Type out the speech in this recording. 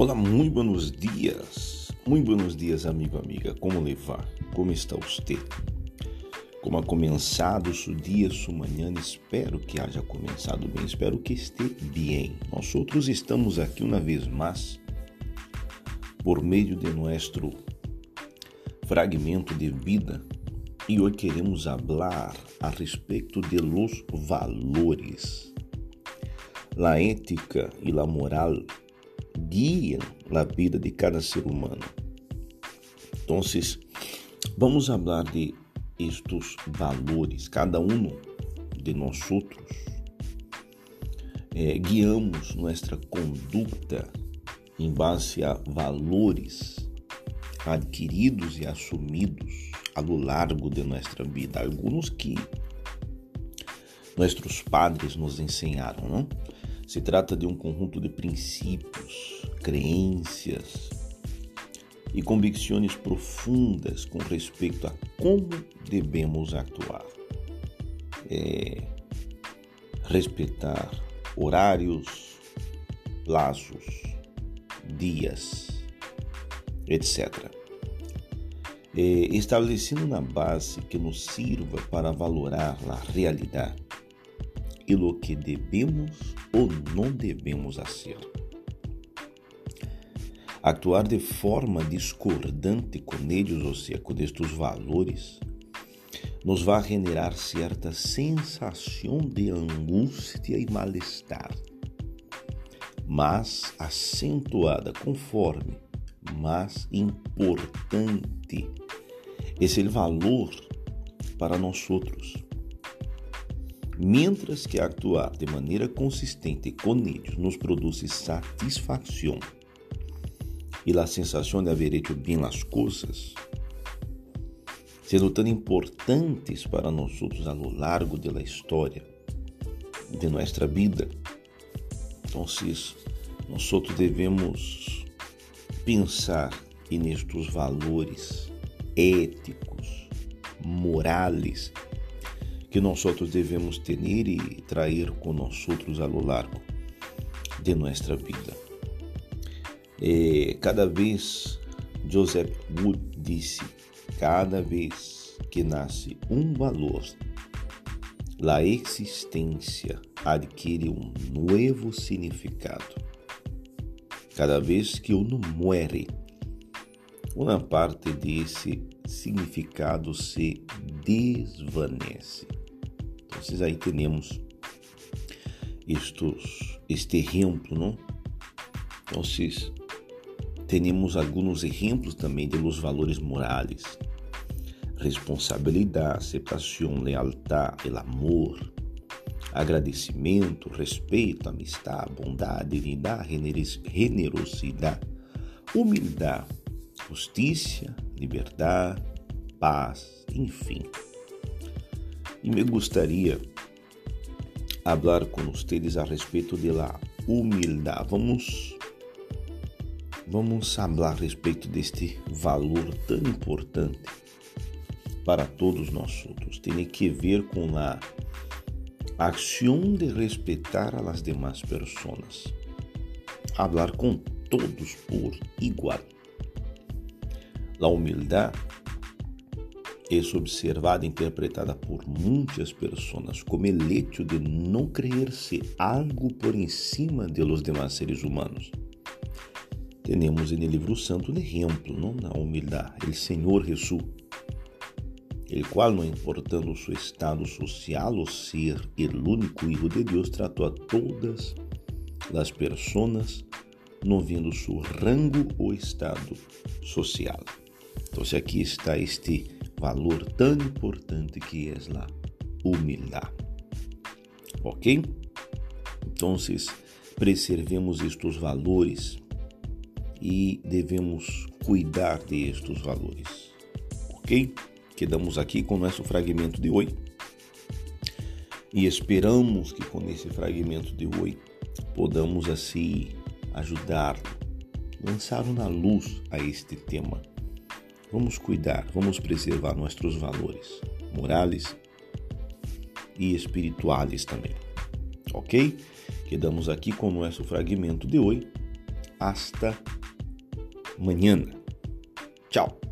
Olá, muito buenos dias. Muito buenos dias, amigo, amiga. Como levar? Como está você? Como ha começado seu dia, sua manhã? Espero que haja começado bem. Espero que esteja bem. Nós outros estamos aqui uma vez mais por meio de nosso fragmento de vida e hoje queremos falar a respeito de los valores. La ética e la moral guiam a vida de cada ser humano. Então, vamos falar de estes valores. Cada um de nós outros eh, guiamos nossa conduta em base a valores adquiridos e assumidos a lo largo de nossa vida. Alguns que nossos padres nos ensinaram, não? Se trata de um conjunto de princípios, crenças e convicções profundas com respeito a como devemos actuar. É, respeitar horários, prazos, dias, etc. É, estabelecendo uma base que nos sirva para valorar a realidade e o que devemos ou não devemos fazer. Actuar de forma discordante com eles, ou seja, com estes valores, nos vai generar certa sensação de angústia e mal-estar, mas acentuada conforme mais importante é o valor para nós outros Mientras que actuar de maneira consistente com eles nos produz satisfação. E a sensação de haver hecho bem as coisas, sendo tão importantes para nós a lo largo da história de nossa vida, então, nós devemos pensar nestes valores éticos, morais que nós outros devemos ter e trazer com nós outros a lo largo de nossa vida. E cada vez, Joseph Wood disse, cada vez que nasce um valor, a existência adquire um novo significado. Cada vez que uno muere, uma parte desse significado se desvanece. Então, aí temos estes, este exemplo, não? Então, temos alguns exemplos também de los valores morais, responsabilidade, aceitação, lealdade, amor, agradecimento, respeito, amistade, bondade, dignidade, generosidade, humildade, justiça, liberdade, paz, enfim. E me gostaria falar com vocês a respeito da humildade. Vamos vamos falar a respeito deste valor tão importante para todos nós. Tem que ver com a ação de respeitar a las demás pessoas. Hablar com todos por igual. A humildade é observada e interpretada por muitas pessoas como el hecho de não creer-se algo por cima de los demás seres humanos. Temos no livro santo um exemplo, não na humildade, o Senhor Jesus, el qual, não importando seu estado social ou ser o único Hijo de Deus, tratou a todas as pessoas, não vendo seu rango ou estado social. Então, aqui está este valor tão importante que é a humildade. Ok? Então, preservemos estes valores e devemos cuidar de estes valores. Ok? Quedamos aqui com nosso fragmento de hoje e esperamos que com esse fragmento de hoje podamos assim ajudar, lançar na luz a este tema Vamos cuidar, vamos preservar nossos valores morais e espirituais também. Ok? Quedamos aqui com o nosso fragmento de hoje Hasta mañana. Tchau.